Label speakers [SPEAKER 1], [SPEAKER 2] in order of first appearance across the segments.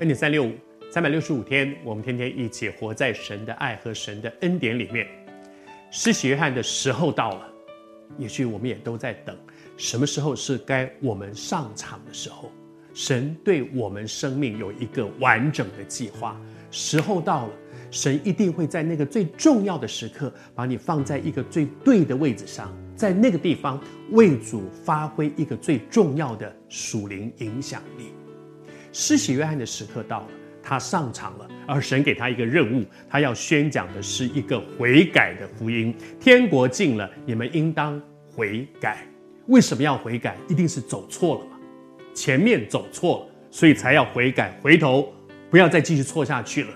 [SPEAKER 1] 恩典三六五，三百六十五天，我们天天一起活在神的爱和神的恩典里面。施洗约翰的时候到了，也许我们也都在等，什么时候是该我们上场的时候？神对我们生命有一个完整的计划，时候到了，神一定会在那个最重要的时刻，把你放在一个最对的位置上，在那个地方为主发挥一个最重要的属灵影响力。施洗约翰的时刻到了，他上场了，而神给他一个任务，他要宣讲的是一个悔改的福音。天国近了，你们应当悔改。为什么要悔改？一定是走错了嘛。前面走错了，所以才要悔改，回头不要再继续错下去了。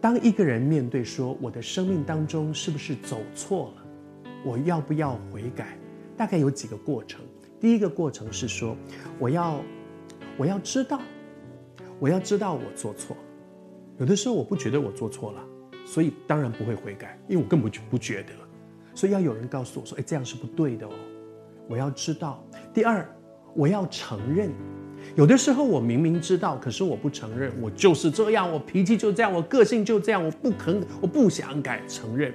[SPEAKER 1] 当一个人面对说，我的生命当中是不是走错了，我要不要悔改？大概有几个过程。第一个过程是说，我要我要知道，我要知道我做错。有的时候我不觉得我做错了，所以当然不会悔改，因为我根本就不觉得。所以要有人告诉我说，哎，这样是不对的哦。我要知道。第二。我要承认，有的时候我明明知道，可是我不承认，我就是这样，我脾气就这样，我个性就这样，我不肯，我不想改，承认。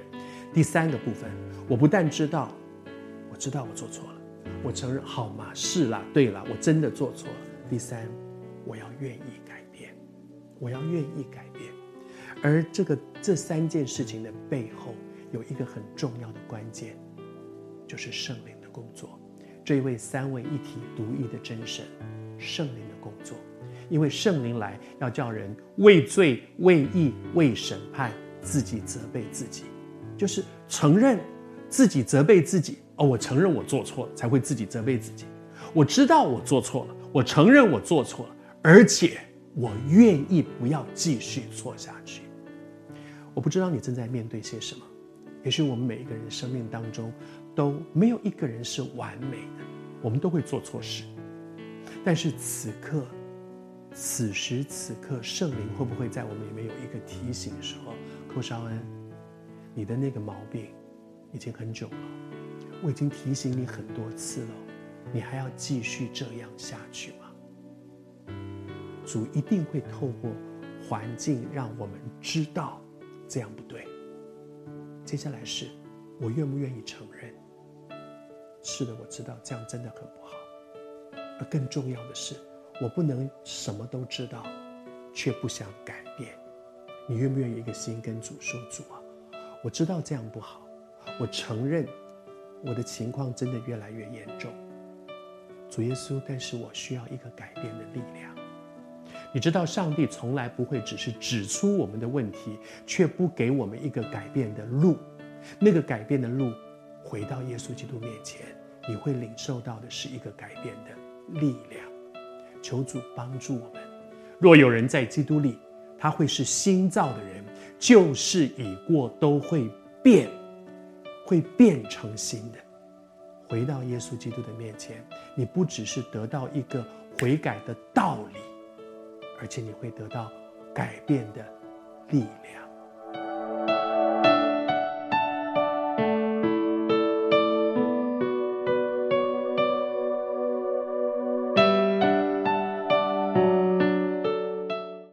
[SPEAKER 1] 第三个部分，我不但知道，我知道我做错了，我承认，好嘛，是啦，对啦，我真的做错了。第三，我要愿意改变，我要愿意改变。而这个这三件事情的背后，有一个很重要的关键，就是圣灵的工作。这一位三位一体独一的真神，圣灵的工作，因为圣灵来要叫人为罪、为义、为审判，自己责备自己，就是承认自己责备自己。哦，我承认我做错了，才会自己责备自己。我知道我做错了，我承认我做错了，而且我愿意不要继续错下去。我不知道你正在面对些什么，也许我们每一个人生命当中。都没有一个人是完美的，我们都会做错事。但是此刻、此时此刻，圣灵会不会在我们里面有一个提醒的时候？寇绍恩，你的那个毛病已经很久了，我已经提醒你很多次了，你还要继续这样下去吗？主一定会透过环境让我们知道这样不对。接下来是我愿不愿意承认？是的，我知道这样真的很不好。而更重要的是，我不能什么都知道，却不想改变。你愿不愿意一个心跟主说：“主啊，我知道这样不好，我承认我的情况真的越来越严重。主耶稣，但是我需要一个改变的力量。你知道，上帝从来不会只是指出我们的问题，却不给我们一个改变的路。那个改变的路，回到耶稣基督面前。”你会领受到的是一个改变的力量，求主帮助我们。若有人在基督里，他会是新造的人，旧事已过，都会变，会变成新的。回到耶稣基督的面前，你不只是得到一个悔改的道理，而且你会得到改变的力量。